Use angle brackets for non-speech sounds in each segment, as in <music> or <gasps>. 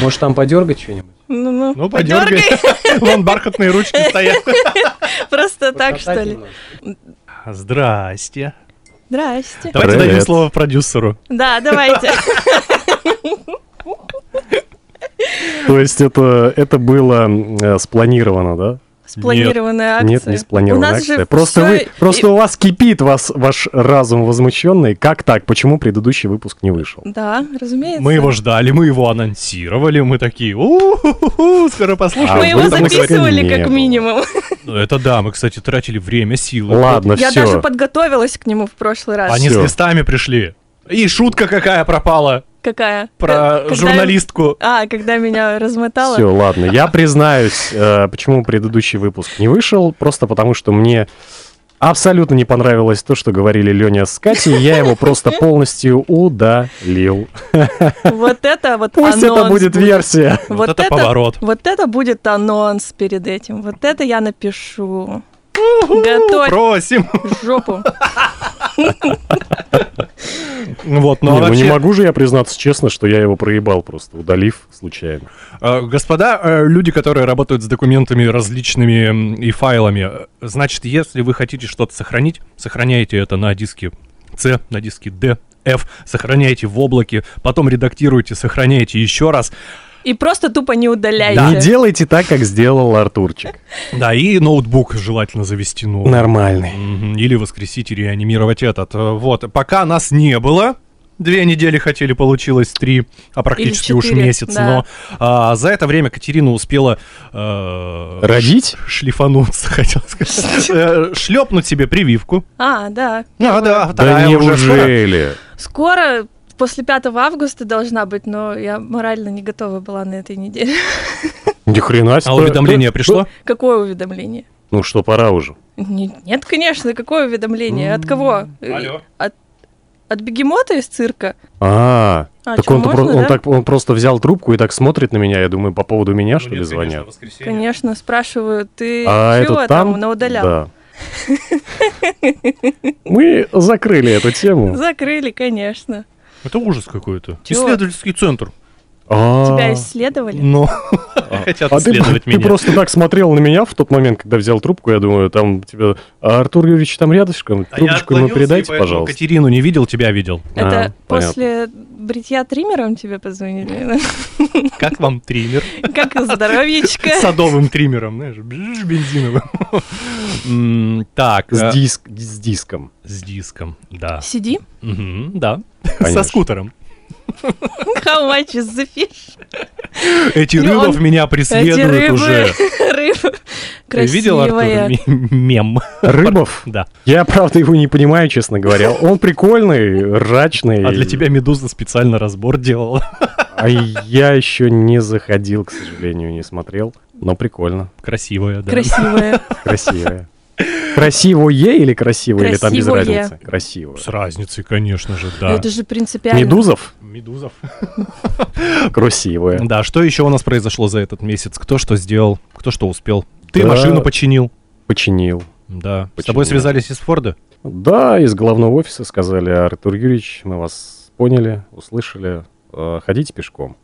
Может, там подергать что-нибудь? Ну-ну, Ну, подергай. <laughs> Вон бархатные ручки стоят. Просто так, что ли? Здрасте. Здрасте. Давайте Привет. дадим слово продюсеру. Да, давайте. То есть это, это было э, спланировано, да? Спланированная акция. Нет, не спланированная У нас акция. же Просто, всё вы, и- просто у вас кипит вас, ваш разум возмущенный. Как так? Почему предыдущий выпуск не вышел? Да, разумеется. Мы его ждали, мы его анонсировали, мы такие, скоро А послушаем. Мы его вы там записывали как минимум. Ну, Это да, мы, кстати, тратили время, силы. Ладно, Я все. даже подготовилась к нему в прошлый раз. Они с листами пришли. И шутка какая пропала Какая? про Когда- журналистку. А, когда меня размотало. Все, ладно. Я признаюсь, э, почему предыдущий выпуск не вышел. Просто потому, что мне абсолютно не понравилось то, что говорили Леня с Катей. Я его просто полностью удалил. Вот это вот Пусть это анонс будет версия. Вот это поворот. Вот это будет анонс перед этим. Вот это я напишу. Готовь Просим. жопу. <laughs> Вот, ну Не, а ну не вообще, могу же я признаться честно, что я его проебал просто, удалив случайно. э, господа, э, люди, которые работают с документами различными и файлами, э, значит, если вы хотите что-то сохранить, сохраняйте это на диске C, на диске D, F, сохраняйте в облаке, потом редактируйте, сохраняйте еще раз. И просто тупо не удаляйте. Не делайте так, как сделал Артурчик. Да, и ноутбук желательно завести новый. Нормальный. Мгм, Или воскресить и реанимировать этот. Э, Вот, пока нас не было, две недели хотели, получилось три, а практически уж четыре, месяц. да. Но а, за это время Катерина успела э, Родить? шлифануться, <laughs> хотел сказать. <laughs> Э, Шлепнуть себе прививку. А, да. А, да, Да вторая уже скоро. неужели? Скоро, после 5 августа должна быть, но я морально не готова была на этой неделе. Ни хрена А себе. уведомление пришло? Какое уведомление? Ну что, пора уже. Не- Нет, конечно, какое уведомление? От кого? Э, Алло. От, от бегемота из цирка? А, А, так чё, он, можно, он да? так он просто взял трубку и так смотрит на меня. Я думаю, по поводу меня, Ну, что ли, конечно, звонят? воскресенье. Конечно, спрашиваю, ты А чего этот там, там? наудалял? Да. Мы закрыли эту тему. Закрыли, конечно. Это ужас какой-то. Чего? Исследовательский центр. А, Тебя исследовали? Но <laughs> хотят А ты, исследовать ты меня. просто так смотрел на меня в тот момент, когда взял трубку, я думаю, там тебе... А Артур Юрьевич там рядышком, А трубочку ему передайте, поэтому пожалуйста. Катерину не видел, тебя видел. Это после бритья триммером тебе позвонили? <laughs> Как вам триммер? Как здоровьечко? <laughs> Садовым триммером, знаешь, бензиновым. Так, С, э, диск, с диском. с диском, да. Сиди. Да, <laughs> со скутером. How much is the fish? Эти Ну, рыбов он- меня Эти преследуют рыбы, уже. <laughs> рыбы Ты видел, Артур, мем? Рыбов? <laughs> Да. Я, правда, его не понимаю, честно говоря. Он прикольный, рачный. А для тебя Медуза специально разбор делала. А я еще не заходил, к сожалению, не смотрел. Но прикольно, Красивая, да. Красивые. красивое. Красивое или красивое, или там без разницы? Красивое. С разницей, конечно же, да. Это же принципиально. Медузов? Медузов. <laughs> Красивое. Да, что еще у нас произошло за этот месяц? Кто что сделал? Кто что успел? Ты Да. машину починил. Починил. Да. С Починил. тобой связались из Форда? Да, из головного офиса сказали, Артур Юрьевич, мы вас поняли, услышали. Э, Ходите пешком.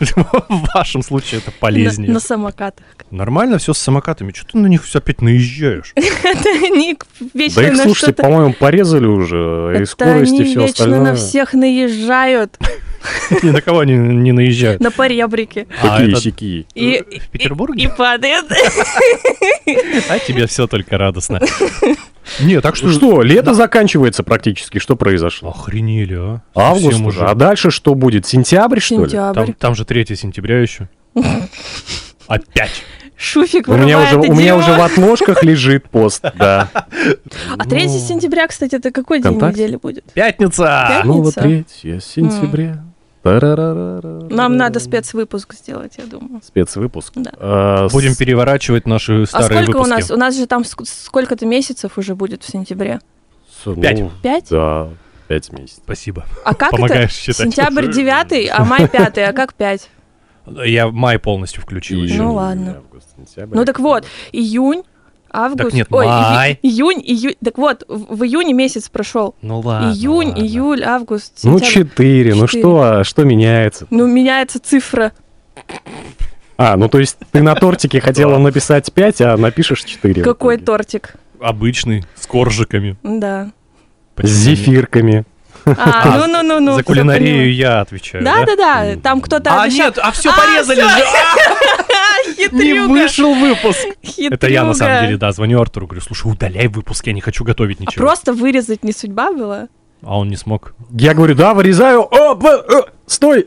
В вашем случае это полезнее. на самокатах. Нормально все с самокатами. Что ты на них все опять наезжаешь? <laughs> Это они вечно Да их, слушайте, по-моему, порезали уже, и Это скорость, они и все вечно остальное. на всех наезжают. <laughs> Ни на кого не, не наезжают. На поребрике. А, Какие это- сики? И, В Петербурге? и, падает. А тебе все только радостно. <laughs> Не, так что... Что, лето заканчивается практически, что произошло? Охренели, а? Август уже. А дальше что будет? Сентябрь, что ли? Сентябрь. Там, там же 3 сентября еще. <laughs> Опять. Шуфик У меня уже, у меня уже в отложках лежит пост, <laughs> да. А 3 Ну, сентября, кстати, это какой день недели будет? Пятница! Ну вот Пятница. 3 сентября. Тарарарара. Нам надо спецвыпуск сделать, я думаю. Спецвыпуск. Да. А, Будем переворачивать наши А старые сколько у выпуски. нас? У нас же там ск- сколько-то месяцев уже будет в сентябре? Пять. Пять? Да, пять месяцев. Спасибо. А как Помогаешь это? считать. Сентябрь 9, а май <laughs> 5, а как 5? Я май полностью включил еще. Ну ладно. август, сентябрь. Ну так вот, июнь, Август. Так нет, Ой, июнь- май. июнь, июнь. Так вот, в, июне месяц прошел. Ну ладно. июнь, ладно. июль, август, Ну, сентябрь. четыре. Ну Четыре. что, а что меняется? Ну, меняется цифра. А, ну то есть ты на тортике хотела написать 5, а напишешь 4. Какой тортик? Обычный, с коржиками. Да. С зефирками. А, ну-ну-ну-ну. <laughs> За всё кулинарию поняла. я отвечаю, Да, да, да. Там кто-то А, обещал- нет, а все А, порезали всё. же! А, <laughs> Не хитрюга. вышел выпуск. Это я на самом Хитрюга. деле, да, звоню Артуру, говорю, слушай, удаляй выпуск, я не хочу готовить А ничего. просто вырезать не судьба была? А он не смог. Я говорю, да, вырезаю. О, б- э, стой!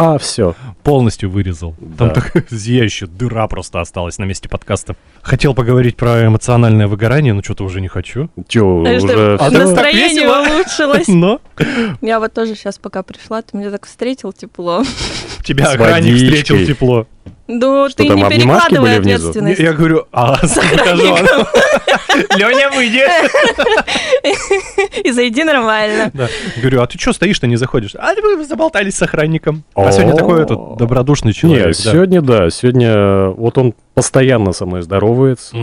А, все. Полностью вырезал. Там Да. такая <laughs> зияющая дыра просто осталась на месте подкаста. Хотел поговорить про эмоциональное выгорание, но что-то уже не хочу. Че, Знаешь, уже что А Настроение улучшилось. <laughs> Но Я вот тоже сейчас пока пришла, ты меня так встретил тепло. тебя охранник встретил тепло. Ну, Что ты там, не перекладывай были внизу? ответственность. Я говорю, а <laughs> с <laughs> этажом? <laughs> Леня, выйди. И зайди нормально. Да. Говорю, а ты что стоишь-то не заходишь? А вы заболтались с охранником. А сегодня такой этот добродушный человек. Не, да. сегодня да, сегодня вот он постоянно со мной здоровается,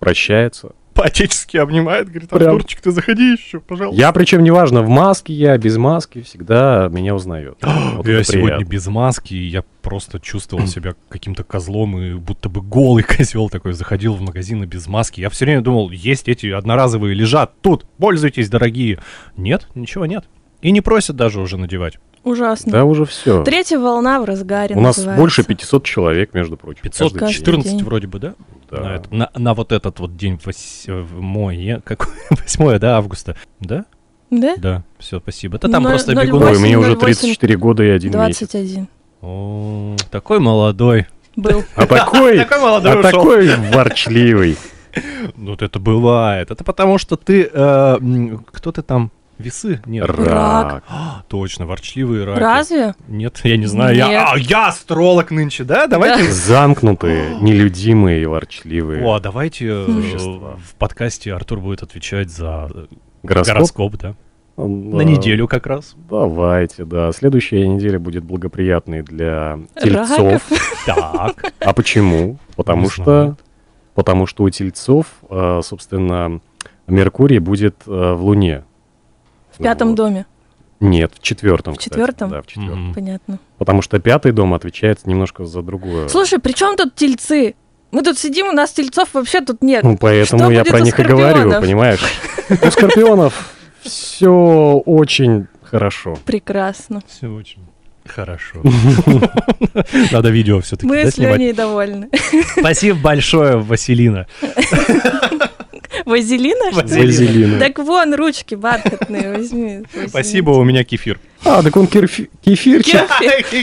прощается. По-отечески обнимает, говорит, Прям. Артурчик, ты заходи еще, пожалуйста. Я причем неважно, в маске я, без маски, всегда меня узнает. <gasps> Вот я сегодня приятно. без маски, и я просто чувствовал себя каким-то козлом, и будто бы голый <laughs> козел такой заходил в магазины без маски. Я все время думал, есть эти одноразовые, лежат тут, пользуйтесь, дорогие. Нет, ничего нет. И не просят даже уже надевать. Ужасно. Да, уже все. Третья волна в разгаре У нас называется. больше 500 человек, между прочим. каждый день. 514 день. вроде бы, да? Да. На, это- на- на вот этот вот день восьмое, какое? <laughs> Восьмое, да, августа. Да? Да? Да, все, спасибо. Это там Ноль- просто ноль бегуны. Ой, мне уже 08, 34 года и один месяц. 21 О, такой молодой. был. <laughs> А такой, <laughs> Такой молодой а ушел. такой ворчливый. Ну, вот это бывает. Это потому, что ты... э, кто ты там? Весы? Нет. Рак. А, точно, ворчливые раки. Разве? Нет, я не знаю. Я, Нет. а, я астролог нынче, да? Давайте... <laughs> Замкнутые, <gasps> нелюдимые и ворчливые. О, а давайте э, Существа. в подкасте Артур будет отвечать за э, Гороскоп? гороскоп, да. На Да. неделю как раз. Давайте, да. Следующая неделя будет благоприятной для тельцов. Раков. <laughs> Так. А почему? Потому Не что, знаю. потому что у тельцов, э, собственно, Меркурий будет в Луне. В пятом Вот. доме. Нет, в четвертом. В кстати. четвертом? Да, в четвертом. Мгм. Понятно. Потому что пятый дом отвечает немножко за другое. Слушай, при чем тут тельцы? Мы тут сидим, у нас тельцов вообще тут нет. Ну, поэтому Что я про них и говорю, понимаешь? У скорпионов все очень хорошо. Прекрасно. Все очень хорошо. <laughs> Надо видео все-таки Мы да, с. Леней довольны. Спасибо большое, Василина. <laughs> Вазелина? Вазелина. Вазелина. Так вон, ручки бархатные возьми. Спасибо, у меня кефир. А, так он кирфи- кефирчик.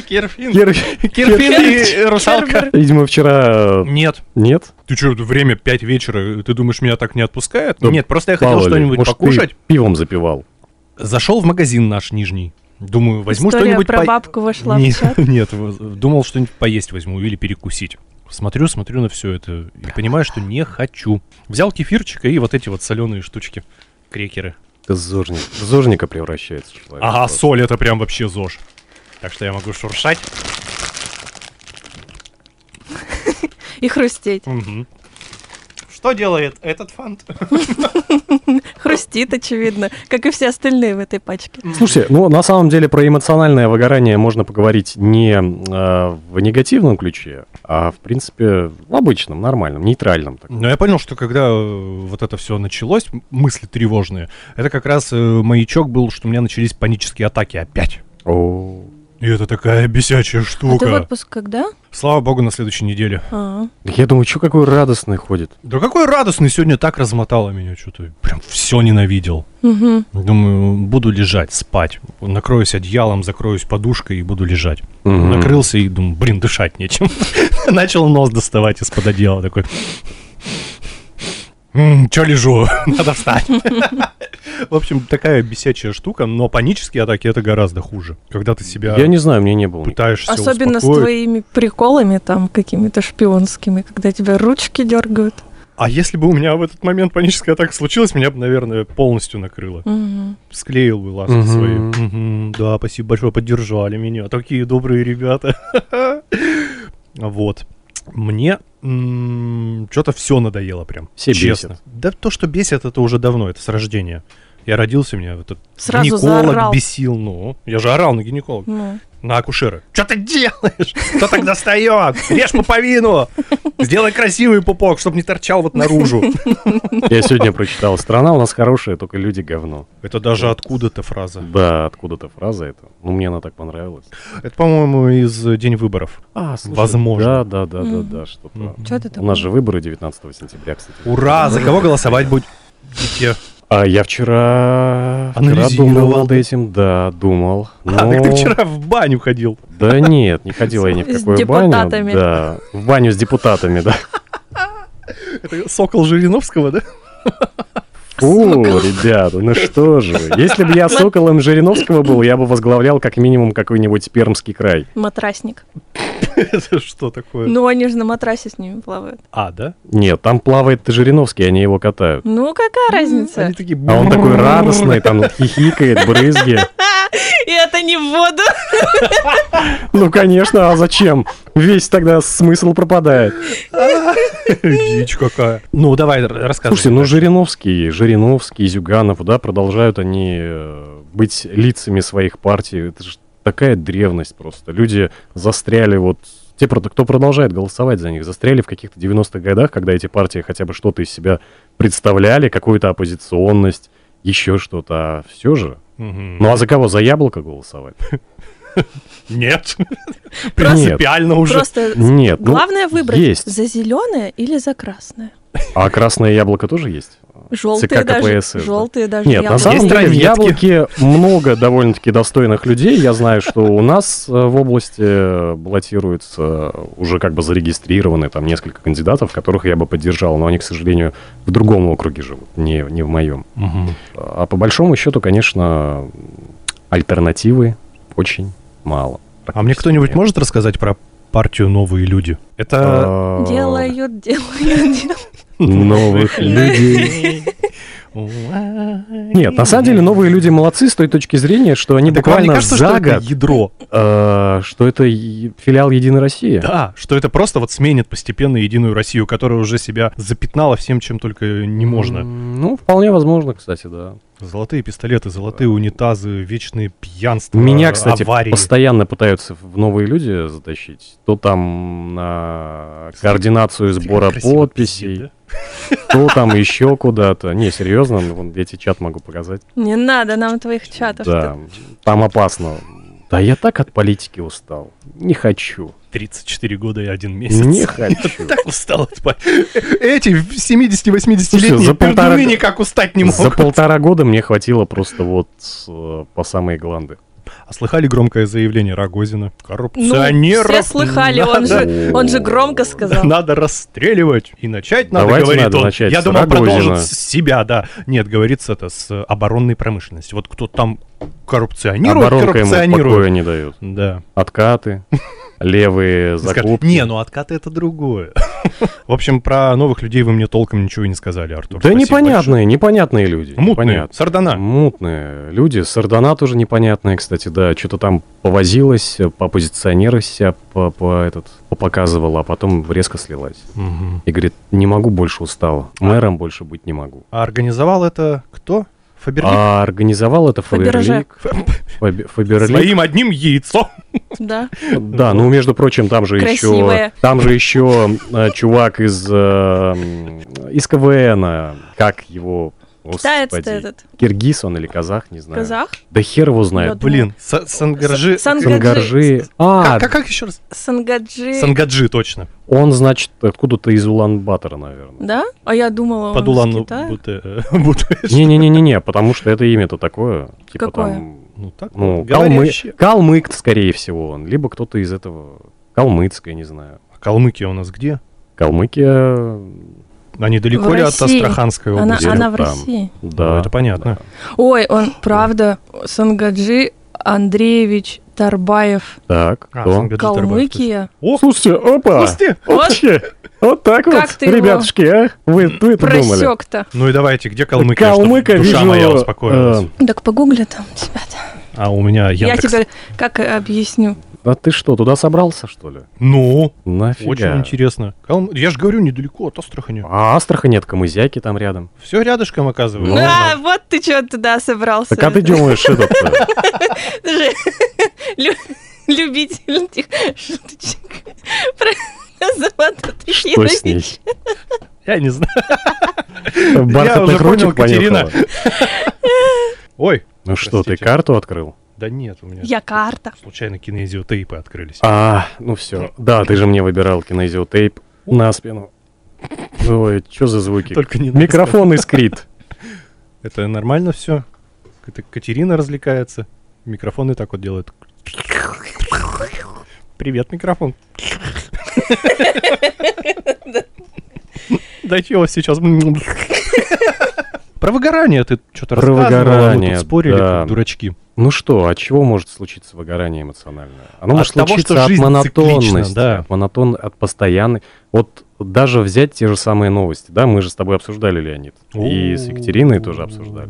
Кирфин. Кир- Кирфин Кир- и русалка. Видимо, вчера... Нет. Нет? Ты что, время 5 вечера, ты думаешь, меня так не отпускает? Нет, просто я хотел что-нибудь покушать. пивом запивал. Зашел в магазин наш нижний. Думаю, возьму История что-нибудь про по- бабку вошла в чат. <laughs> Нет, думал что-нибудь поесть возьму или перекусить. Смотрю, смотрю на все это и понимаю, что не хочу. Взял кефирчика и вот эти вот соленые штучки, крекеры. Зожник. В зожника превращается человек. Ага, просто. соль это прям вообще ЗОЖ. Так что я могу шуршать. <laughs> И хрустеть. Что делает этот фант? <laughs> Хрустит, очевидно, как и все остальные в этой пачке. Слушайте, ну на самом деле про эмоциональное выгорание можно поговорить не э, в негативном ключе, а в принципе в обычном, нормальном, нейтральном. таком. Но я понял, что когда э, вот это все началось, мысли тревожные, это как раз э, маячок был, что у меня начались панические атаки опять. О, И это такая бесячая А ты в штука. отпуск когда? Слава богу, на следующей неделе. А, так я думаю, что какой радостный ходит. Да какой радостный сегодня так размотало меня что-то. Прям все ненавидел. мгм. Думаю, буду лежать, спать. Накроюсь одеялом, закроюсь подушкой и буду лежать. Мгм. Накрылся и думаю, блин, дышать нечем. <laughs> Начал нос доставать из-под одеяла такой. Че лежу? <laughs> Надо встать. <laughs> В общем, такая бесячая штука, но панические атаки это гораздо хуже. Когда ты себя Я не знаю, мне не было. пытаешься Особенно с успокоить. твоими приколами там какими-то шпионскими, когда тебя ручки дергают. А если бы у меня в этот момент паническая атака случилась, меня бы, наверное, полностью накрыло. Мгм. Склеил бы ласки Мгм. свои. Мгм, да, спасибо большое, поддержали меня. Такие добрые ребята. <laughs> Вот. Мне что-то все надоело прям. Все честно. бесят. Да то, что бесит, это уже давно, это с рождения. Я родился, меня этот Сразу гинеколог заорал. бесил. Ну, я же орал на гинеколога. Ну, На акушера. Что ты делаешь? Кто так достает? Режь пуповину! Сделай красивый пупок, чтобы не торчал вот наружу. Я сегодня прочитал. Страна у нас хорошая, только люди говно. Это даже откуда-то фраза. Да, откуда-то фраза это. Ну, мне она так понравилась. Это, по-моему, из э, День выборов. А, Возможно. Да, да, да, да, да, что-то. У нас же выборы 19 сентября, кстати. Ура! За кого голосовать будете? А я вчера, вчера думал над этим, да, думал. А, так Но- ты вчера в баню ходил. Да нет, не ходила я ни в С какую баню. депутатами. Да, в баню с депутатами, да. Это сокол Жириновского, да? Фу, ребята, ну что же вы. Если бы я соколом Жириновского был, я бы возглавлял как минимум какой-нибудь Пермский край. Матрасник. <laughs> Это что такое? Ну, они же на матрасе с ними плавают. А, да? Нет, там плавает Жириновский, они его катают. Ну, какая разница? Они такие... А он такой радостный, там <laughs> хихикает, брызги. <laughs> И это не в воду. Ну, конечно, а зачем? Весь тогда смысл пропадает. Дичь какая. Ну, давай, рассказывай. Слушайте, ну Жириновский, Жириновский, Зюганов, да, продолжают они э, быть лицами своих партий. Это же такая древность просто. Люди застряли вот... Те, кто продолжает голосовать за них, застряли в каких-то 90-х годах, когда эти партии хотя бы что-то из себя представляли, какую-то оппозиционность, еще что-то. А все же. Мгм. Ну а за кого? За яблоко голосовать? Нет. Принципиально уже. Просто Нет. ну, главное выбрать за зеленое или за красное. А красное яблоко тоже есть? Желтые ЦК даже. КПСС. Желтые даже. Нет, на яблоки. самом Есть деле в. Яблоке много довольно-таки достойных людей. Я знаю, что у нас э, в области э, баллотируется уже как бы зарегистрированы там несколько кандидатов, которых я бы поддержал, но они, к сожалению, в другом округе живут, не, не в моем. Мгм. А по большому счету, конечно, альтернативы очень мало. А мне кто-нибудь может рассказать про партию «Новые люди»? Это... А, Делают, делают, делают. Новых людей. Нет, на самом деле новые люди молодцы с той точки зрения, что они Так вам не буквально кажется, что за это год, ядро? э, что это филиал Единой России. Да, что это просто вот сменит постепенно Единую Россию, которая уже себя запятнала всем, чем только не можно. Ну, вполне возможно, кстати, да. Золотые пистолеты, золотые унитазы, вечные пьянства, Меня, кстати, аварии. постоянно пытаются в новые люди затащить. То там на координацию сбора красиво подписей, то там еще куда-то. Не, серьезно, ну, вон, я тебе чат могу показать. Не надо нам твоих чатов. Да, там опасно. Да я так от политики устал. Не хочу. да? 34 года и один месяц. Не хочу. <laughs> Так устал от па- Эти 70-80-летние Слушай, за полтора пердуны никак устать не За могут. полтора года мне хватило просто вот э, по самые гланды. А слыхали громкое заявление Рогозина? Ну, Коррупционеров все слыхали, он надо- же, он же громко сказал. Надо расстреливать. И начать надо, Давайте говорит надо он. начать Я думал, Рогозина. продолжит с себя, да. Нет, говорится это с оборонной промышленности. Вот кто там коррупционирует, Оборонка ему коррупционирует. покоя не дает. Да. Откаты, <laughs> левые закупки. Не, ну откаты это другое. В общем, про новых людей вы мне толком ничего не сказали, Артур. Да непонятные, непонятные люди. Мутные, сардана. Мутные люди. Сардана тоже непонятная, кстати, да. Что-то там повозилась, попозиционировалась себя, по, по этот, показывала, а потом резко слилась. Мгм. И говорит, не могу больше устала. Мэром больше быть не могу. А организовал это кто? Фаберлик? А организовал это Фаберже. Фаберлик. Фабе- Фаберлик. Своим одним яйцом. Да. Да, ну между прочим, там же еще, Красивая. там же еще э, чувак из э, из КВН, как его, Господи, этот. киргиз он или казах, не знаю. Казах? Да хер его знает. Блин, Са- Сангаржи... Сан- Сангаржи. А, Как, как, как еще раз? Сангаджи. Сангаджи, точно. он, значит, откуда-то из Улан-Батора, наверное. Да? А я думала, он Под Улан э, <laughs> Не-не-не-не, потому что это имя-то такое. Типа Какое? там, Ну так, ну, калмы... калмык, скорее всего, он. Либо кто-то из этого, калмыцкая, не знаю. А Калмыкия у нас где? Калмыкия, Они далеко В ли от России. Астраханской Она, области? она в там. России. да. Ну, это понятно. Ой, он, правда, Сангаджи Андреевич Тарбаев, Так, А, кто? Калмыкия. О, Слушайте, опа! Кости! Вообще, вот так Как вот, ты ребятушки, а? Вы, вы это думали? Просек-то. Ну и давайте, где Калмыкия, Калмыка чтобы душа вижу, моя успокоилась? э, Так погугли там тебя. А у меня Я Яндекс. тебе как объясню. А ты что, туда собрался, что ли? Ну, Нафига? очень интересно. Калм- Я же говорю, недалеко от Астрахани. А Астрахань нет, Камызяки там рядом. Все рядышком оказывается. Ну, а, вот ты что туда собрался. Так а ты думаешь, этот... Ты же лю- любитель этих шуточек про Что с ней? Я не знаю. Бархатных уже понял, ручек Катерина. понюхала? <laughs> Ой, Ну что, ты Простите. карту открыл? Да нет, у меня Я карта. случайно кинезиотейпы открылись. А, ну все. Да, ты же мне выбирал кинезиотейп на спину. Ой, что за звуки? Только не Микрофон искрит. <laughs> Это нормально все. Это Катерина развлекается. Микрофоны так вот делают. Привет, микрофон. <laughs> Я вас сейчас... Про выгорание ты что-то Про выгорание, тут спорили, да. как дурачки. Ну что, от чего может случиться выгорание эмоциональное? Оно От может того, случиться что от жизнь монотонности, циклична, да. от монотон, от постоянной. Вот даже взять те же самые новости, да, мы же с тобой обсуждали, Леонид, и с Екатериной тоже обсуждали.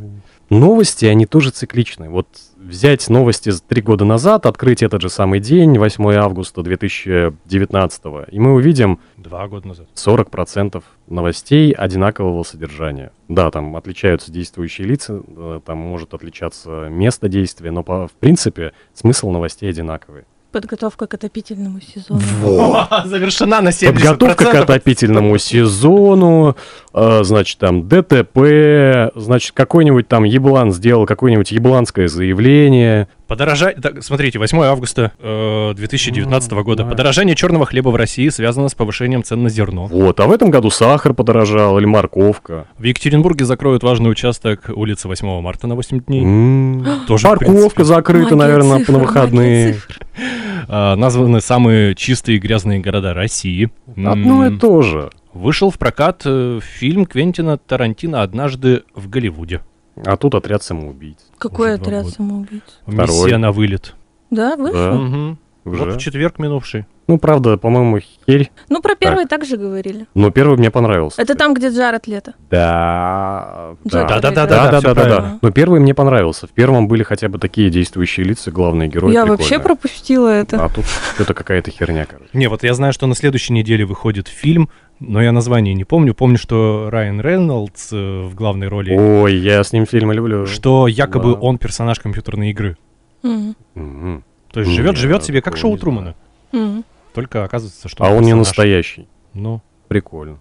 Новости, они тоже цикличны. Вот взять новости три года назад, открыть этот же самый день, 8 августа 2019, и мы увидим Два года назад. 40% новостей одинакового содержания. Да, там отличаются действующие лица, э, там может отличаться место действия, но по, в принципе смысл новостей одинаковый. Подготовка к отопительному сезону. <laughs> Завершена на 70%. Подготовка к отопительному сезону, э, значит, там ДТП, значит, какой-нибудь там еблан сделал какое-нибудь ебланское заявление. Подорожание... Так, смотрите, 8 августа э, 2019 года. да. Подорожание черного хлеба в России связано с повышением цен на зерно. Вот, а в этом году сахар подорожал или морковка. В Екатеринбурге закроют важный участок улицы 8 марта на 8 дней. М, <gasps> Тоже, Парковка принципе, закрыта, Магия наверное, цифр, на выходные. <laughs> а, названы самые чистые и грязные города России. Одно М, и то же. Вышел в прокат э, фильм Квентина Тарантино «Однажды в Голливуде». А тут отряд самоубийц. Какой Уже отряд самоубийц? Второй. Миссия на вылет. Да, вы? Да, Мгм. уже. Вот в четверг минувший. Ну, правда, по-моему, херь. Ну, про первый так же говорили. Но первый мне понравился. Это там, где Джаред Лето. Да. Да, да, да, Да, да, да, да, правильно. да. Но первый мне понравился. В первом были хотя бы такие действующие лица, главные герои. Я прикольные. вообще пропустила это. А тут <laughs> это какая-то херня, короче. Не, вот я знаю, что на следующей неделе выходит фильм, но я название не помню. Помню, что Райан Рейнольдс э, в главной роли, Ой, я с ним фильмы люблю. что якобы Да. он персонаж компьютерной игры. Мгм. Мгм. То есть Не, живет, живет себе как шоу не Трумана. Мгм. Только оказывается, что А он не персонаж. настоящий. Ну, Прикольно.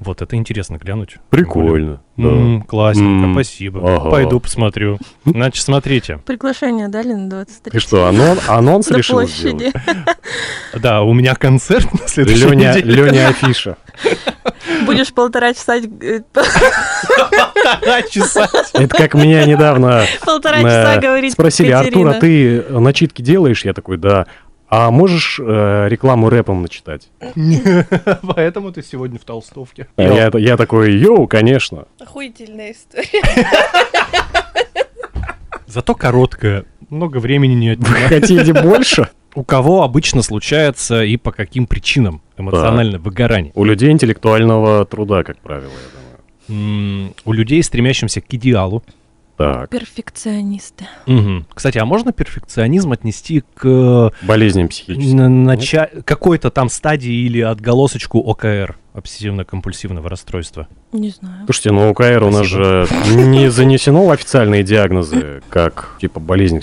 Вот это интересно глянуть. Прикольно. да. М, классненько, М, спасибо. ага. Пойду посмотрю. Значит, смотрите. Приглашение дали на 23 Ты что, анон- анонс решил площади. сделать? <laughs> Да, у меня концерт на следующей Леня, неделе. Леня Афиша. Будешь полтора часа э, Полтора часа. Это как меня недавно полтора э, часа говорить спросили. Артур, а ты начитки делаешь? Я такой, да. А можешь э, рекламу рэпом начитать? <laughs> Поэтому ты сегодня в толстовке. А Я, я такой, йоу, конечно. Охуительная история. <laughs> Зато короткая. Много времени не отнимает. Хотите больше? У кого обычно случается и по каким причинам эмоциональное выгорание? У людей интеллектуального труда, как правило, я думаю. М, У людей, стремящихся к идеалу. Так, Перфекционисты. Мгм. Кстати, а можно перфекционизм отнести к болезням психическим. нача- какой-то там стадии или отголосочку ОКР, обсессивно-компульсивного расстройства? Не знаю. Слушайте, ну у КР у нас же не занесено в официальные диагнозы, как типа болезнь,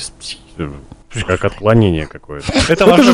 <laughs> как отклонение какое-то. Это ваше...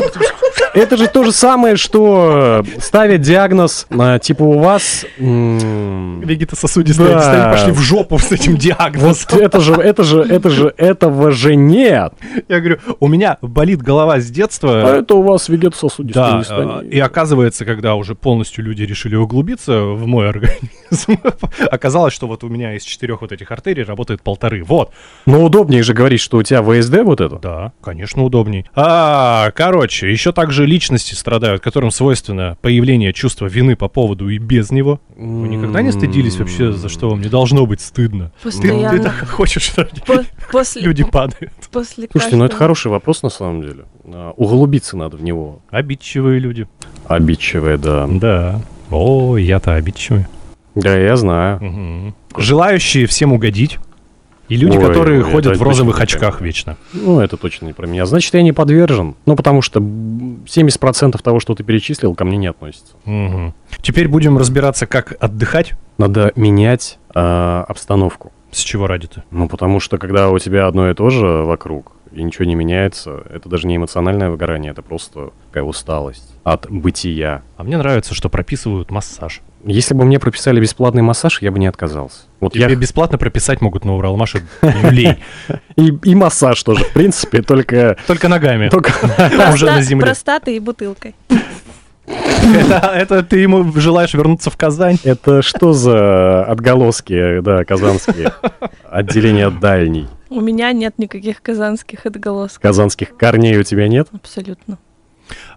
Это же то же самое, что ставят диагноз, а, типа у вас... м, Вегетососудистые Да. пошли в жопу с этим Вот диагнозом. это же, это же, это же, этого же нет. Я говорю, у меня болит голова с А детства. это у вас вегетососудистая Да, дистония. э, и оказывается, когда уже полностью люди решили углубиться в мой организм, <laughs> оказалось, что вот у меня из четырех вот этих артерий работает полторы. Вот. Но удобнее же говорить, что у тебя ВСД вот это. Да, конечно, удобней. А, короче, еще также личности страдают, которым свойственно появление чувства вины по поводу и без него. Вы никогда не стыдились вообще, за что вам не должно быть стыдно? Ты, ты Постоянно. так хочешь, что По- После, люди падают. после Слушайте, ну это каждого- хороший вопрос на самом деле. А, Углубиться надо в него. Обидчивые люди. Обидчивая, да. Да. О, я-то обидчивый. Да, я знаю. Мгм. Желающие всем угодить И люди, Ой, которые ходят в розовых очках меня. вечно. Ну, это точно не про меня. Значит, я не подвержен. Ну, потому что м, 70% того, что ты перечислил, ко мне не относится. Мгм. Теперь будем разбираться, как отдыхать. Надо менять э, обстановку. С чего ради-то? Ну, потому что когда у тебя одно и то же вокруг, и ничего не меняется, это даже не эмоциональное выгорание, это просто такая усталость от бытия. А мне нравится, что прописывают массаж. Если бы мне прописали бесплатный массаж, я бы не отказался. Вот Тебе я... бесплатно прописать могут на Уралмаше люлей. <laughs> И, и массаж тоже, в принципе, только... Только ногами. только... <laughs> Уже на земле. Простатой и бутылкой. Это это ты ему желаешь вернуться в Казань? Это что за отголоски, да, казанские? Отделение дальний. У меня нет никаких казанских отголосков. Казанских корней у тебя нет? Абсолютно.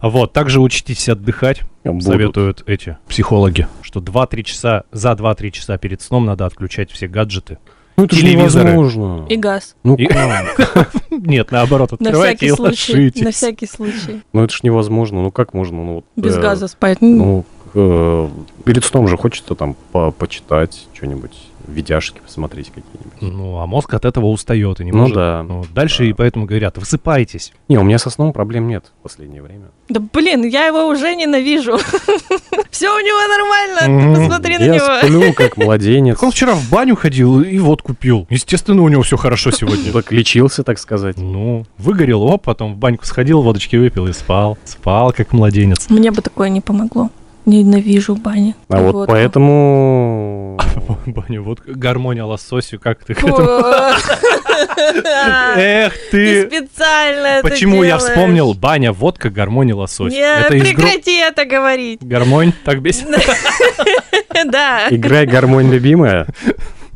Вот, также учитесь отдыхать, Будут. советуют эти психологи, что 2-3 часа, за 2-3 часа перед сном надо отключать все гаджеты. Ну, это же телевизоры. невозможно. И газ. Ну, И- как? <laughs> Нет, наоборот, На открывайте и всякий случай. ложитесь. На всякий случай. Ну, это ж невозможно. Ну, как можно? Ну, вот, Без э, газа спать. Ну, Ну, э, перед сном же хочется там по- почитать что-нибудь, видяшки посмотреть какие-нибудь. Ну, а мозг от этого устает и не Ну может. да. Ну, дальше Да. и поэтому говорят, высыпайтесь. Не, у меня со сном проблем нет в последнее время. Да блин, я его уже ненавижу. <laughs> Все у него нормально. Посмотри на Я него. сплю, как <laughs> младенец. Он вчера в баню ходил и водку пил. Естественно, у него все хорошо сегодня. Так лечился, так сказать. Ну, выгорел, оп, потом в баньку сходил, водочки выпил и спал. Спал, как младенец. Мне бы такое не помогло. Ненавижу бани. А вот поэтому... баню, вот гармония лососью, как ты к этому... <laughs> Эх Ты ты! специально это Почему я вспомнил баня, водка, гармония, лосось? Прекрати это говорить. Гармонь, так бесит. <laughs> Да. Играй гармонь любимая.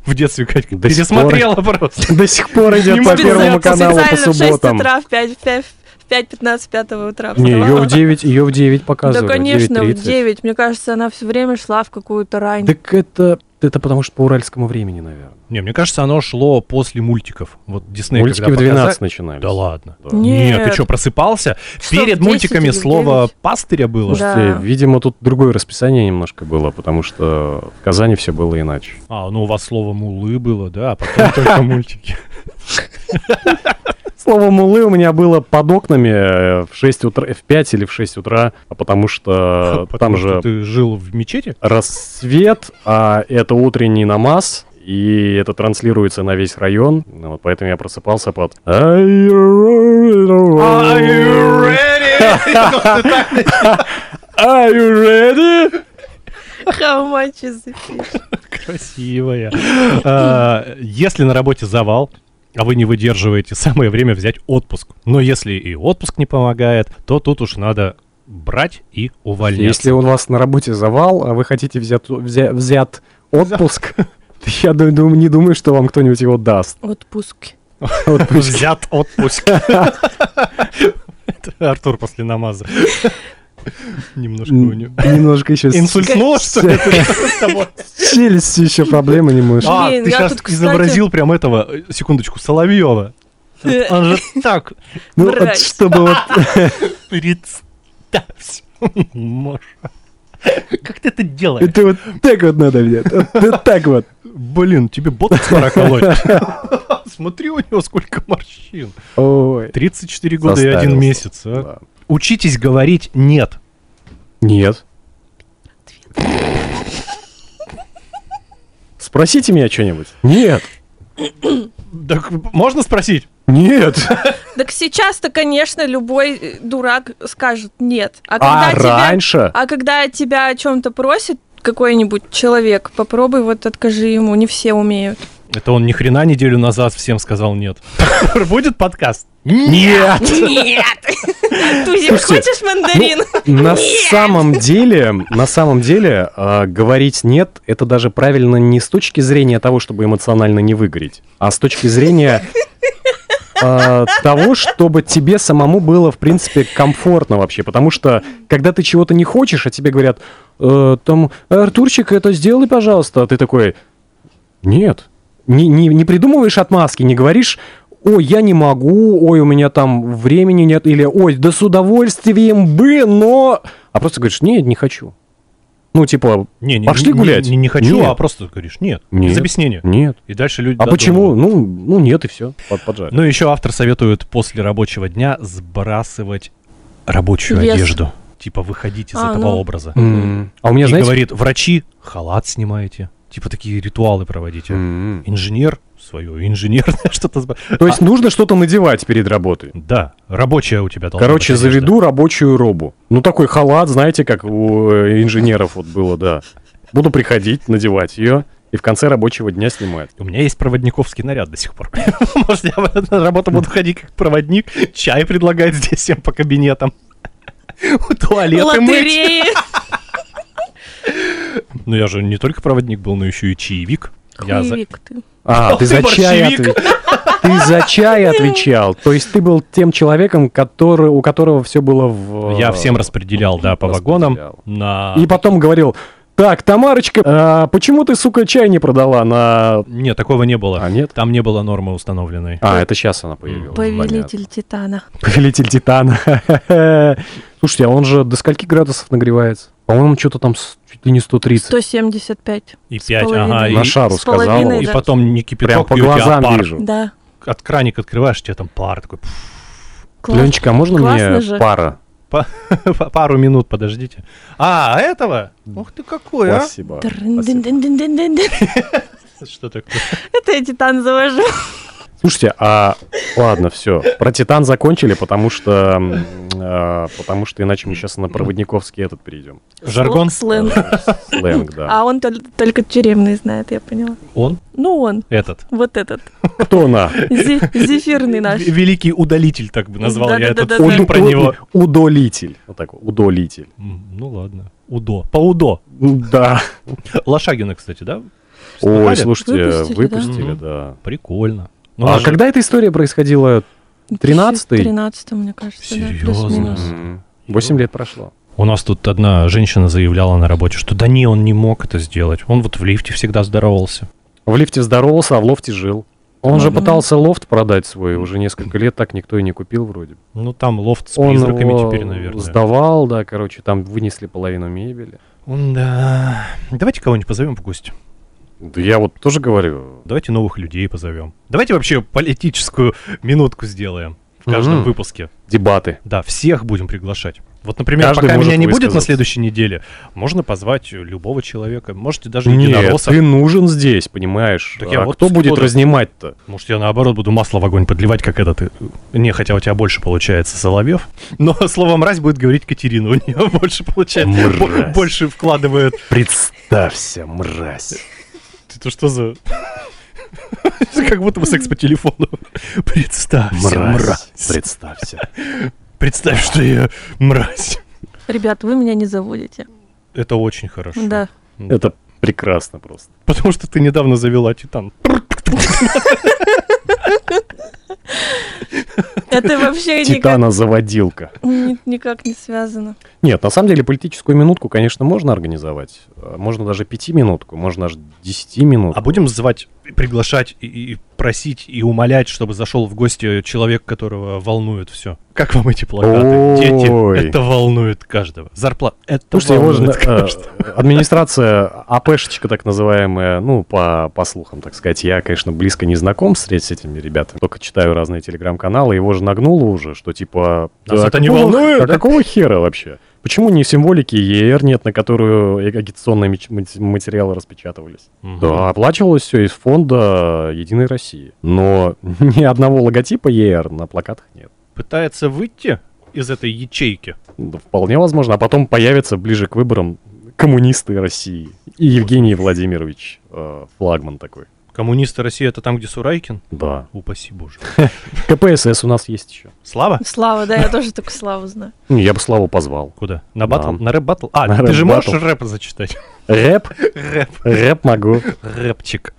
В детстве Катька До сих пересмотрела просто. <laughs> До сих пор идет по Первому каналу по Специально в 6 субботам. утра, в 5, в 5, в 5.15, 5 утра Не, ее в 9, ее в 9 Да, показывают. конечно, в 9:30. 9. Мне кажется, она все время шла в какую-то рань. Так это, это потому что по уральскому времени, наверное. Не, мне кажется, оно шло после мультиков. Вот Дисней Мультики когда в 12 показали- начинались. Да ладно. Да. Нет, ты Нет. что, просыпался? Что, Перед в 10 мультиками слово 9? пастыря было? Да. Слушайте, видимо, тут другое расписание немножко было, потому что в Казани все было иначе. А, ну у вас слово мулы было, да, а потом только <laughs> мультики. <laughs> Слово мулы у меня было под окнами э, в 6 утра, в 5 или в 6 утра, а потому что <laughs> Потому там что же ты жил в мечети? рассвет, а это утренний намаз, и это транслируется на весь район, вот поэтому я просыпался под Are you <laughs> <laughs> Are you ready? How much is fish? Красивая. А, Если на работе завал, а вы не выдерживаете, самое время взять отпуск. Но если и отпуск не помогает, то тут уж надо брать и увольняться. Если у вас на работе завал, а вы хотите взять, взя- взят отпуск, <laughs> я не думаю, что вам кто-нибудь его даст. Отпуск. Отпуск. <laughs> Взят отпуск. <laughs> Это Артур после намаза. Немножко у него. Немножко еще... Инсультнуло, что <laughs> ли? еще проблемы немножко. А, Блин, ты сейчас изобразил прям этого, э, секундочку, Соловьева. Он же так Ну, вот чтобы вот... <laughs> Маша. Как ты это делаешь? Это вот так вот надо мне. Вот так вот. Блин, тебе ботокс пора колоть. <laughs> Смотри, у него сколько морщин. Ой. 34 года и один месяц. а. Учитесь говорить «нет». Нет. Спросите меня что-нибудь. Нет. Так можно спросить? Нет. Так сейчас-то, конечно, любой э, дурак скажет нет. А А тебя, раньше? а когда тебя о чем-то просит какой-нибудь человек, попробуй вот откажи ему. Не все умеют. Это он ни хрена неделю назад всем сказал «нет». <laughs> Будет подкаст? Нет. Нет! <laughs> Тузик, хочешь мандарин? На самом деле, на самом деле, э, говорить нет, это даже правильно не с точки зрения того, чтобы эмоционально не выгореть, а с точки зрения э, того, чтобы тебе самому было, в принципе, комфортно вообще. Потому что, когда ты чего-то не хочешь, а тебе говорят, «Э, там, Артурчик, это сделай, пожалуйста, а ты такой, нет. Не, не, не придумываешь отмазки, не говоришь, ой, я не могу, ой, у меня там времени нет, или ой, да с удовольствием бы, но... А просто говоришь, нет, не хочу. Ну, типа, Не, не, Пошли не- гулять? Не, не хочу, Нет. а просто говоришь нет. Нет. Без объяснения. нет. И дальше люди А почему? додумывают. Ну, ну нет, и все. Под, поджарь. Ну, еще автор советует после рабочего дня сбрасывать рабочую Вес. одежду. Типа выходить из А, этого ну. образа. М. А у меня, И знаете... говорит, врачи халат снимаете. Типа такие ритуалы проводите. М. Инженер свое, инженерное <laughs> что-то. То есть нужно что-то надевать перед работой. Да, рабочая у тебя должна Короче, быть заведу рабочую робу. Ну, такой халат, знаете, как у э, инженеров вот было, да. Буду приходить, надевать ее, и в конце рабочего дня снимать. У меня есть проводниковский наряд до сих пор. <laughs> Может, я на работу буду ходить как проводник, чай предлагать здесь всем по кабинетам. <laughs> Туалеты мыть. Ну, я же не только проводник был, но еще и чаевик. Я за- ты. А, ты ты, за чай отвечал. Ты за чай отвечал. То есть ты был тем человеком, который, у которого все было в... Я всем распределял, да, по вагонам. На... И потом говорил, так, Тамарочка, а почему ты, сука, чай не продала на... Нет, такого не было. А, нет? Там не было нормы установленной. А, это сейчас она появилась. Повелитель Титана. понятно. Повелитель Титана. <laughs> Слушайте, а он же до скольки градусов нагревается? По-моему, что-то там чуть ли не 130. 175. И С 5, половиной. ага. И, На шару с половиной, сказала. и да. потом не кипяток, Прям по глазам пар. вижу. Да. От краник открываешь, тебе там пар такой. Класс. Леночка, а можно Классно мне же. пара? <laughs> Пару минут, подождите. А, этого? Ух ты какой, а? Спасибо. <laughs> Что такое? Это я Титан завожу. Слушайте, а ладно, все. Про Титан закончили, потому что э, потому что иначе мы сейчас на проводниковский этот перейдем. Жаргон? Сленг. Сленг, да. А он тол- только тюремный знает, я поняла. Он? Ну он, Этот. вот этот. Кто на? Зе- Зефирный наш. Великий удалитель, так бы назвал я этот фильм про него. Удолитель. Вот так, удолитель. Ну ладно. Удо. По Удо. Да. Лошагина, кстати, да? Ой, слушайте, Выпустили, да. Прикольно. Ну, А же- когда эта история происходила? 13-й? 13 мне кажется, да, Серьезно? М, Восемь лет прошло. У нас тут одна женщина заявляла на работе, что да не, он не мог это сделать. Он вот в лифте всегда здоровался. В лифте здоровался, а в лофте жил. Он же Мгм. пытался лофт продать свой уже несколько лет, так никто и не купил вроде. Ну там лофт с Он призраками его теперь, наверное. сдавал, да, короче, там вынесли половину мебели. Он, да. Давайте кого-нибудь позовем в гости. Да я вот тоже говорю. Давайте новых людей позовем. Давайте вообще политическую минутку сделаем в каждом Мгм. выпуске. Дебаты. Да, всех будем приглашать. Вот, например, Каждый пока меня не будет на следующей неделе, можно позвать любого человека. Можете даже Нет, единоросса. ты нужен здесь, понимаешь? Так я а вот кто будет года- разнимать-то? Может, я наоборот буду масло в огонь подливать, как этот. э, Не, хотя у тебя больше получается Соловьев. <laughs> Но слово мразь будет говорить Катерина. У нее <laughs> больше получается. Мразь. Больше вкладывает. Представься, мразь. Это что за... Как будто бы секс по телефону. Представься, Мразь. мразь. Представься. Представь, что я мразь. Ребят, вы меня не заводите. Это очень хорошо. Да. Это прекрасно просто. Потому что ты недавно завела Титан. Это вообще никак, Титана-заводилка. ни- никак не связано. Нет, на самом деле политическую минутку, конечно, можно организовать. Можно даже пятиминутку, можно даже десяти минут. А будем звать, приглашать и, и просить и умолять, чтобы зашел в гости человек, которого волнует все. Как вам эти плакаты? Ой. Дети, это волнует каждого. Зарплата, это Слушайте, волнует э, каждого. администрация АПшечка так называемая, ну, по, по слухам, так сказать, я, конечно, близко не знаком с, с этими ребятами, только читаю разные телеграм-каналы, его же нагнуло уже, что типа... Нас да это не какого- волнует, а да? какого хера вообще? Почему не символики ЕР нет, на которую агитационные меч- мати- материалы распечатывались? Мгм. Да, оплачивалось все из фонда Единой России. Но <laughs> ни одного логотипа ЕР на плакатах нет. Пытается выйти из этой ячейки. Да, вполне возможно. А потом появятся ближе к выборам коммунисты России. И Евгений Владимирович э, флагман такой. Коммунисты России это там, где Сурайкин? Да. Упаси боже. <laughs> КПСС у нас есть еще. Слава? Слава, да, я <laughs> тоже только Славу знаю. Ну, Я бы Славу позвал. Куда? На батл? На рэп батл? А, ты же можешь рэп зачитать? Рэп? Рэп. Рэп могу. Рэпчик.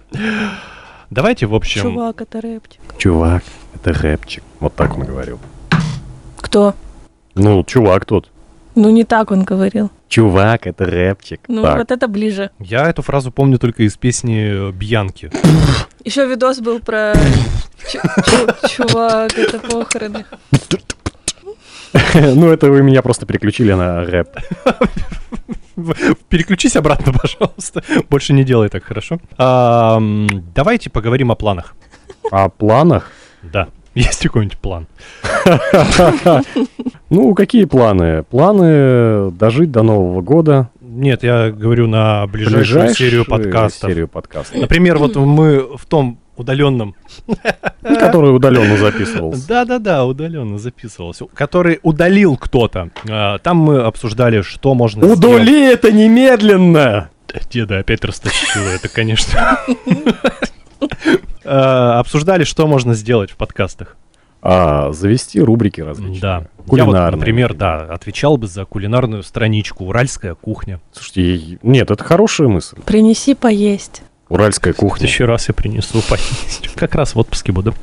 Давайте, в общем... Чувак, это рэпчик. Чувак, это рэпчик. Вот так он говорил. Кто? Ну, чувак тот. Ну, не так он говорил. Чувак, это рэпчик. Ну, Так. вот это ближе. Я эту фразу помню только из песни э, Бьянки. Еще видос был про чу- чу- чувак, это похороны. Ну, это вы меня просто переключили на рэп. Переключись обратно, <laughs> пожалуйста. Больше не делай так, хорошо? Давайте поговорим о планах. О планах? Да. Есть какой-нибудь план? <laughs> Ну, какие планы? Планы дожить до Нового года. Нет, я говорю на ближайшую серию подкастов. Серию подкастов. Например, вот мы в том удаленном Который удаленно записывался. <laughs> Да-да-да, удаленно записывался. Который удалил кто-то. А, Там мы обсуждали, что можно сделать. Удали это немедленно! Деда опять растащила это, конечно. <laughs> А, Обсуждали, что можно сделать в подкастах. А, завести рубрики различные. Да. Я вот, Кулинарные. например, да, отвечал бы за кулинарную страничку «Уральская кухня». Слушайте, нет, это хорошая мысль. Принеси поесть. Уральская В кухня. следующий раз я принесу поесть. <laughs> Как раз в отпуске буду.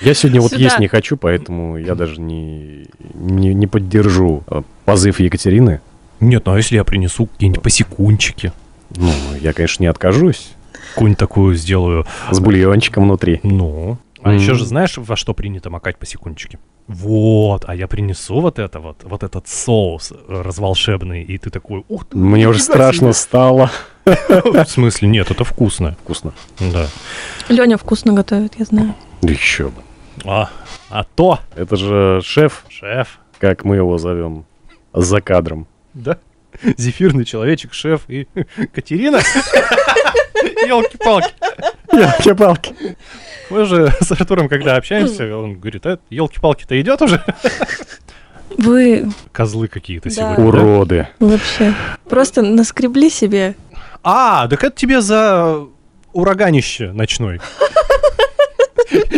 Я сегодня вот Сюда. есть не хочу, поэтому я даже не, не, не поддержу э, позыв Екатерины. Нет, ну а если я принесу какие-нибудь посекунчики? Ну, я, конечно, не откажусь. Какую-нибудь такую сделаю. С бульончиком внутри. Ну. А еще же знаешь, во что принято макать посекунчики? Вот, а я принесу вот это вот, вот этот соус э, разволшебный, и ты такой, ух ты, Мне уже страшно стало. себе». <laughs> В смысле, нет, это вкусно. Вкусно. Да. Леня вкусно готовит, я знаю. Да еще бы. А, а то, Это же шеф, шеф, как мы его зовем, за кадром. да? Зефирный человечек, шеф и <laughs> Катерина. <laughs> <laughs> Елки-палки. Елки-палки. Мы же с Артуром, когда общаемся, он говорит, а елки-палки-то идет уже? Вы Козлы какие-то Да. сегодня. да? Уроды. вообще просто наскребли себе. А, так это тебе за ураганище ночной.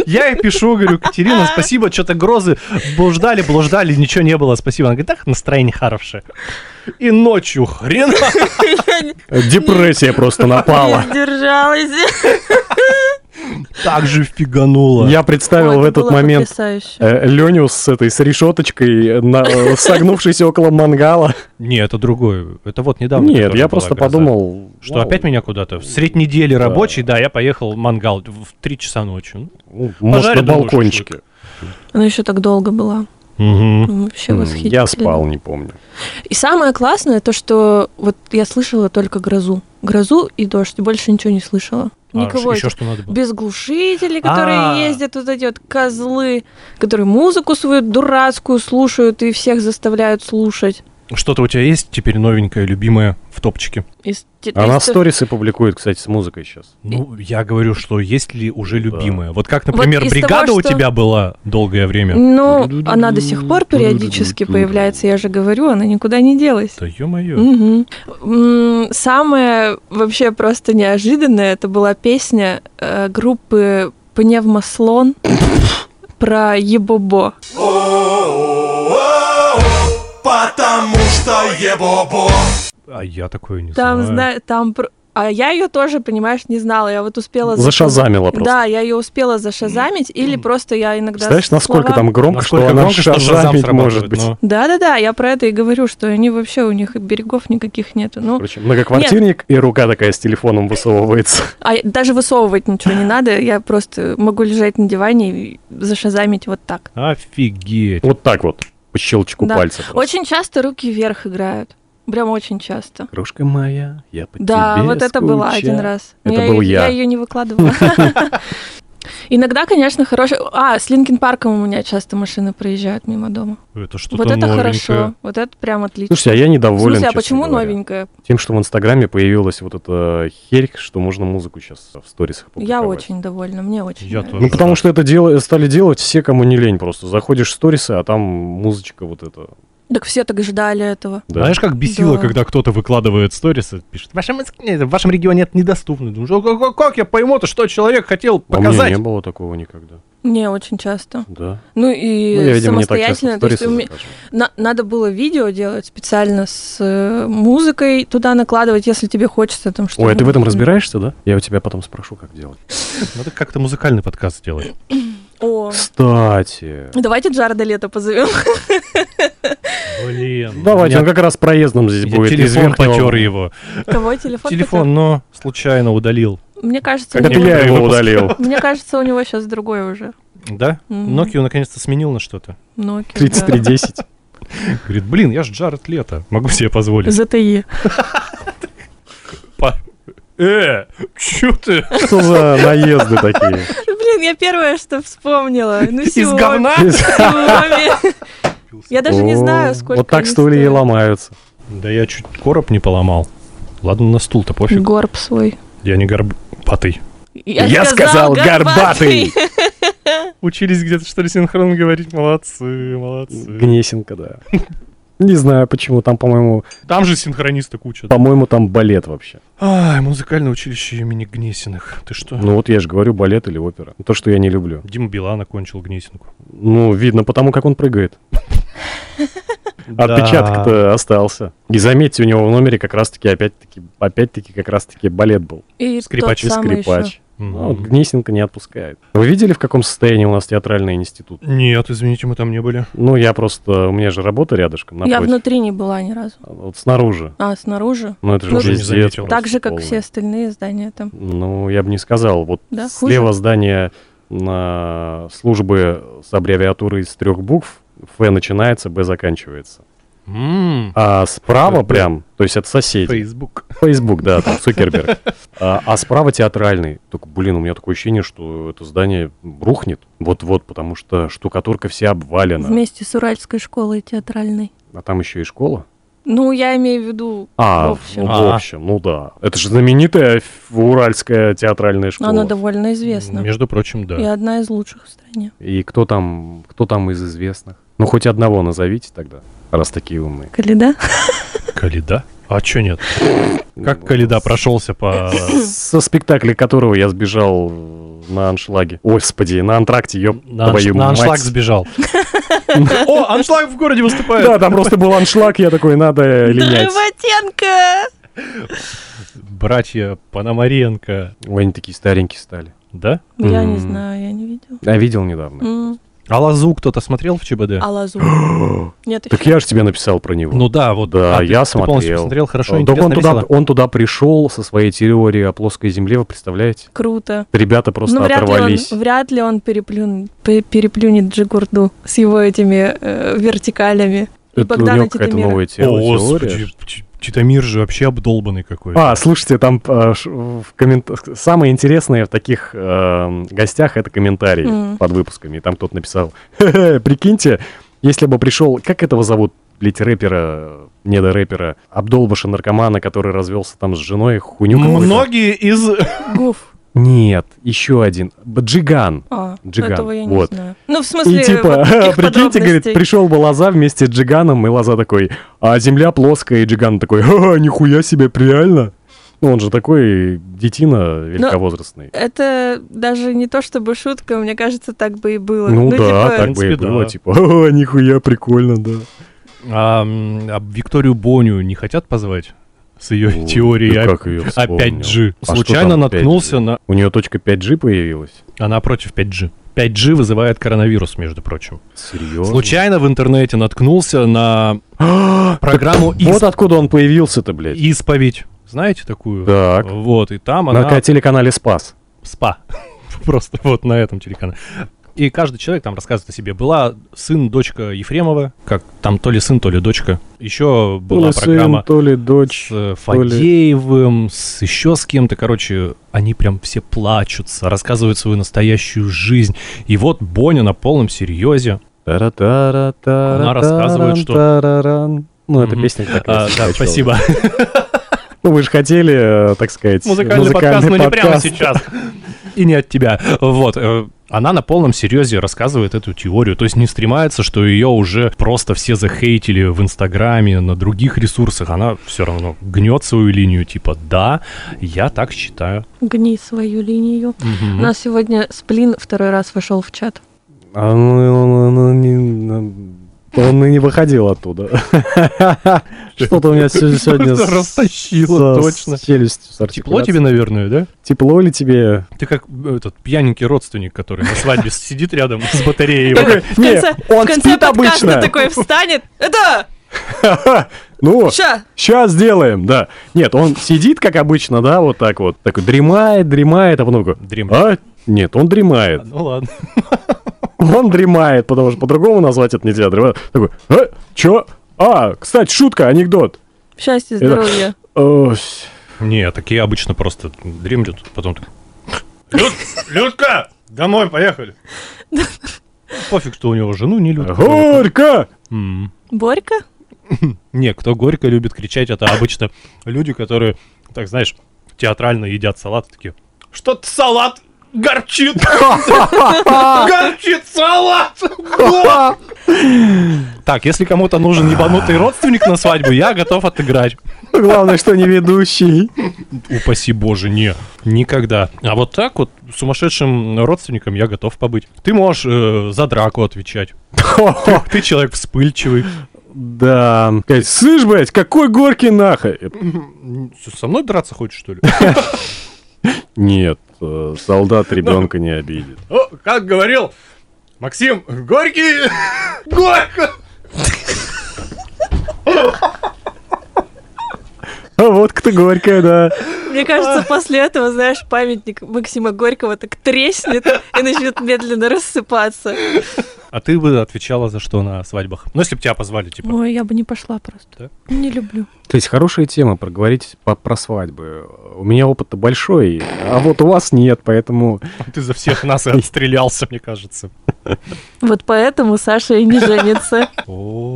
Я ей пишу, говорю, Катерина, спасибо, что-то грозы блуждали, блуждали, ничего не было, спасибо. Она говорит, так, настроение хорошее. И ночью хрена. <laughs> Депрессия просто напала. Не сдержалась. <laughs> Так же фигануло. Я представил Ой, в это этот момент потрясающе. э, Леню с этой, с решеточкой, на- э, согнувшийся около мангала. Не, это другое. Это вот недавно. Нет, я просто гроза. подумал... Что, ну, опять меня куда-то? В средь недели Да. рабочий, да, я поехал в мангал в 3 часа ночи. ну, Может, на балкончике. Она еще так долго была. Угу. Вообще восхитительно. Я спал, не помню. И самое классное то, что вот я слышала только грозу. Грозу и дождь, и больше ничего не слышала. Никого. еще этих- что надо было? Без глушителей, которые А. ездят, вот эти вот козлы, которые музыку свою дурацкую слушают и всех заставляют слушать. Что-то у тебя есть теперь новенькое, любимое в топчике? Из Она из- сторисы публикует, кстати, с музыкой сейчас. Ну, я говорю, что есть ли уже Да. любимое. Вот как, Вот например, из бригада того, у что- тебя была долгое время. Ну, она до сих пор периодически появляется, я же говорю, она никуда не делась. Да ё-моё. М, Самое вообще просто неожиданное, это была песня э, группы Пневмослон про Ебобо. Потому что ебобо А я такое не Там, знаю. зна- там, а я ее тоже, понимаешь, не знала. Я вот успела заш- Зашазамила просто. Да, я ее успела зашазамить, или просто я иногда. Знаешь, насколько слова- там громко, Насколько что она громко, что Шазам шазамить может быть. но- Да-да-да, я про это и говорю, что они вообще, у них берегов никаких нету. Ну, Короче, многоквартирник, и рука такая с телефоном высовывается. <laughs> а даже высовывать ничего не надо, я просто могу лежать на диване и зашазамить вот так. Офигеть. Вот так вот, по щелчку Да. просто. Очень часто руки вверх играют. Прям очень часто. Крошка моя, я по Да, тебе вот это было один раз. Это я, был её- я. Я ее не выкладывала. <laughs> <laughs> Иногда, конечно, хороший... А, с Линкин Парком у меня часто машины проезжают мимо дома. Это что-то Вот это новенькое. хорошо. Вот это прям отлично. Слушайте, а я В недоволен, смысле, а почему говоря, новенькая? Тем, что в Инстаграме появилась вот эта херь, что можно музыку сейчас в сторисах Я публиковать. очень довольна, мне очень Я тоже. Ну, потому что это дел- стали делать все, кому не лень просто. Заходишь в сторисы, а там музычка вот эта. Так все так ждали этого. Да. Знаешь, как бесило, Да. когда кто-то выкладывает сторис и пишет, в вашем, в вашем регионе это недоступно. Думаешь, «А как, как я пойму-то, что человек хотел А у меня показать? не было такого никогда. Мне очень часто. Да. Ну и Ну, я, видимо, не так часто самостоятельно. то есть на- надо было видео делать специально с э, музыкой туда накладывать, если тебе хочется там что-то. Ой, а ты в этом разбираешься, да? Я у тебя потом спрошу, как делать. Надо как-то музыкальный подкаст сделать. О, Кстати. давайте Джареда Лето позовем. Блин. Давайте, у он меня- как раз проездом здесь я будет. телефон потер его. Кого телефон? Телефон, но случайно удалил. Мне кажется, у Это него- я его удалил. <laughs> Мне кажется, у него сейчас другой уже. Да? Мгм. Nokia наконец-то сменил на что-то. Nokia, да. 3310. Говорит, блин, я ж Джаред Лето, могу себе позволить. ЗТИ. Па- Э, чё ты? Что за наезды такие? Блин, я первое, что вспомнила. Ну, Из говна? <laughs> Я даже не знаю, сколько Вот так стулья и ломаются. Да я чуть короб не поломал. Ладно, на стул-то пофиг. Горб свой. Я не горбатый. Я сказал, горбатый! <laughs> Учились где-то, что ли, синхронно говорить? Молодцы, молодцы. Гнесинка, да. Не знаю, почему. Там, по-моему, Там же синхронисты куча. по-моему, там балет вообще. Ай, музыкальное училище имени Гнесиных. Ты что? Ну вот я же говорю, балет или опера. То, что я не люблю. Дима Билан окончил Гнесинку. Ну, видно потому, как он прыгает. <laughs> Отпечаток-то остался. И заметьте, у него в номере как раз-таки, опять-таки, опять-таки, как раз-таки балет был. И Скрипач и Скрипач. Ну, вот Гнесинка не отпускает. Вы видели, в каком состоянии у нас театральный институт? Нет, извините, мы там не были. Ну, я просто... У меня же работа рядышком, Я внутри не была ни разу. Вот снаружи. А, снаружи? Ну, это же Ну, уже не здесь заметил. Так же, как полный. все остальные здания там. Ну, я бы не сказал. Вот Да, слева хуже? здание на службы с аббревиатурой из трех букв. Ф начинается, Б заканчивается. М, А справа Б. прям, то есть это соседи. Facebook. Facebook, да, там <laughs> Цукерберг. А, а справа театральный. Только, блин, у меня такое ощущение, что это здание рухнет. Вот-вот, потому что штукатурка вся обвалена. Вместе с Уральской школой театральной. А там еще и школа. Ну, я имею в виду А, в общем. в А. общем, ну да. Это же знаменитая уральская театральная школа. Она довольно известна. Между прочим, И да. одна из лучших в стране. И кто там, кто там из известных? Ну, хоть одного назовите тогда, раз такие умные. Каледа? Каледа? А чё нет? Как Каледа прошелся по... Со спектакля которого я сбежал на аншлаге. Ой, господи, на антракте, ёб На, анш- твою на аншлаг сбежал. О, аншлаг в городе выступает. Да, там просто был аншлаг, я такой, надо линять. Дроботенко! Братья Пономаренко. Ой, они такие старенькие стали. Да? Я не знаю, я не видел. Я видел недавно. А Лазу кто-то смотрел в ЧБД? А лазу? <gasps> Нет, Так я же тебе написал про него. Ну да, вот. Да, а ты- я ты полностью смотрел. посмотрел, хорошо, Так интересно, он туда, весело? он туда пришел со своей теорией о плоской земле, вы представляете? Круто. Ребята просто ну, вряд ли, он, оторвались. вряд ли он переплюн- пе- переплюнет Джигурду с его этими э, вертикалями. И Это у него какая-то новая те- О, теория. господи, Ч- Титамир же вообще обдолбанный какой-то. А, слушайте, там э, ш- в коммент... самое интересное в таких э, гостях это комментарии Мгм. под выпусками. И там кто-то написал, «Хе-хе, прикиньте, если бы пришел, как этого зовут, блядь, рэпера, не до рэпера, Абдолбаша наркомана, который развелся там с женой, хуйню. Многие из... Гуф. Нет, еще один, Джиган. А, Джиган, этого я не вот. знаю. Ну, в смысле, И типа, вот <laughs> прикиньте, говорит, пришел бы Лоза вместе с Джиганом, и Лоза такой, а земля плоская, и Джиган такой, ха нихуя себе, реально? Ну, он же такой детина великовозрастный. Это даже не то чтобы шутка, мне кажется, так бы и было. Ну, да, типа, так бы и было, да. типа, ха нихуя, прикольно, да. А, а Викторию Боню не хотят позвать? С ее Ой, теорией да о- как о вспомнил. 5G. А Случайно наткнулся 5G? на... У нее точка 5G появилась? Она против 5G. 5G вызывает коронавирус, между прочим. Серьезно? Случайно в интернете наткнулся на <gasps> программу Вот «Исп- откуда он появился-то, блядь. «Исповедь». Знаете такую? Так. Вот, и там На она... телеканале Спас. СПА. <laughs> Просто вот на этом телеканале. И каждый человек там рассказывает о себе. Была сын, дочка Ефремова, как там то ли сын, то ли дочка. Еще То была ли сын, программа то ли дочь. с э, то ли- Фадеевым, с еще с кем-то. Короче, они прям все плачутся, рассказывают свою настоящую жизнь. И вот Боня на полном серьезе. Она рассказывает, что-. Ну, это песня такая. А, да, спасибо. Ну, вы же хотели, э, так сказать, Музыкальный, подкаст, но не прямо подкаст. сейчас. И не от тебя. Вот. э, Она на полном серьезе рассказывает эту теорию. То есть не стремается, что ее уже просто все захейтили в Инстаграме, на других ресурсах. Она все равно гнет свою линию, типа, да, я так считаю. Гни свою линию. Мгм. У нас сегодня Сплин второй раз вошел в чат. А, ну, ну, ну, не- ну, Он и не выходил оттуда. <laughs> Что-то у меня се- сегодня с- Растащило, точно. с Тепло тебе, наверное, да? Тепло ли тебе? Ты как э, этот пьяненький родственник, который на свадьбе сидит рядом с батареей. В не, конце, подкаста такой встанет. Это! <laughs> Ну, Ща! сейчас сделаем, да. Нет, он сидит, как обычно, да, вот так вот. Такой дремает, дремает, а потом Дремает. а? Нет, он дремает. Ну ладно. Он дремает, потому что по-другому назвать это нельзя. Дремает. Такой, э, чё? А, кстати, шутка, анекдот. Счастье, Это- здоровья. Э, с- Не, такие обычно просто дремлют, потом так... Люд, Людка, домой поехали. Пофиг, что у него жену не Людка. Горько! Борька? <laughs> Не, кто горько любит кричать, это обычно люди, которые, так знаешь, театрально едят салат, такие, что-то салат горчит, <laughs> горчит салат. Так, если кому-то нужен ебанутый родственник на свадьбу, я готов отыграть. Главное, что не ведущий. Упаси боже, не, никогда. А вот так вот сумасшедшим родственником я готов побыть. Ты можешь э, за драку отвечать. Ты <laughs> человек вспыльчивый. Да. Слышь, блядь, какой горький нахуй? Со мной драться хочешь, что ли? <laughs> Нет, э, солдат ребенка не обидит. О, как говорил Максим, горький, <laughs> горько. А вот кто горькая, да. Мне кажется, после этого, знаешь, памятник Максима Горького так треснет и начнет медленно рассыпаться. А ты бы отвечала за что на свадьбах? Ну, если бы тебя позвали, типа. Ой, я бы не пошла просто. Да? Не люблю. То есть хорошая тема проговорить по- про свадьбы. У меня опыт большой, а вот у вас нет, поэтому... Ты за всех нас и отстрелялся, мне кажется. Вот поэтому Саша и не женится.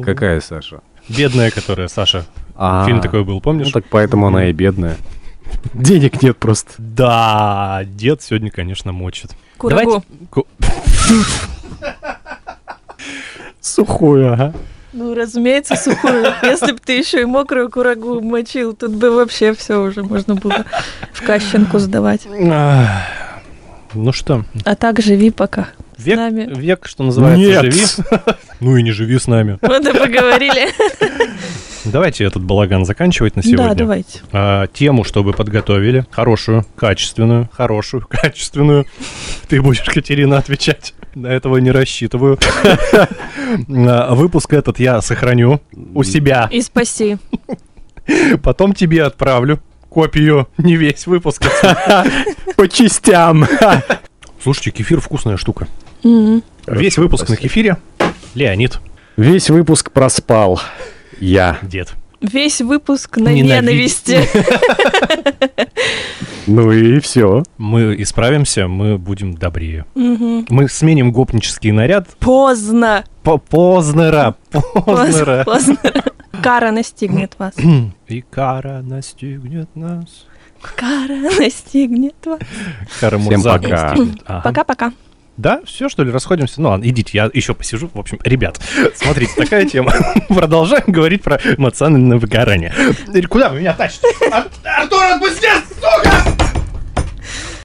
Какая Саша? Бедная, которая, Саша. А, Фильм такой был, Ну помнишь? так поэтому она и бедная. Денег нет просто. Да, дед сегодня, конечно, мочит. Курагу. Давайте- <laughs> Сухую, ага. Ну, разумеется, сухую. Если бы ты еще и мокрую курагу мочил, тут бы вообще все уже можно было в кащенку сдавать. Ну что, А так живи пока. век, нами. век, что называется, Нет. живи. Ну и не живи с нами. Вот и поговорили. Давайте этот балаган заканчивать на сегодня. Да, давайте. А, тему, чтобы подготовили. Хорошую, качественную, хорошую, <laughs> качественную. Ты будешь, Катерина, отвечать. На этого не рассчитываю. <laughs> А, Выпуск этот я сохраню у себя. И спаси. Потом тебе отправлю копию, не весь выпуск. <laughs> По частям. Слушайте, кефир вкусная штука. Весь выпуск на кефире. Леонид, Весь выпуск проспал. Я. дед. Весь выпуск на Ненавидеть. ненависти. <laughs> Ну и все. Мы исправимся, мы будем добрее. Мы сменим гопнический наряд Поздно. по Познера. Поздно. Познера. <laughs> Кара настигнет вас. И кара настигнет нас. Кара <laughs> настигнет вас. Кара Всем пока. Пока-пока. Да, все, что ли, расходимся? Ну ладно, идите, я еще посижу. В общем, ребят, <laughs> смотрите, такая тема. <laughs> Продолжаем говорить про эмоциональное выгорание. Куда вы меня тащите? Артур, отпусти!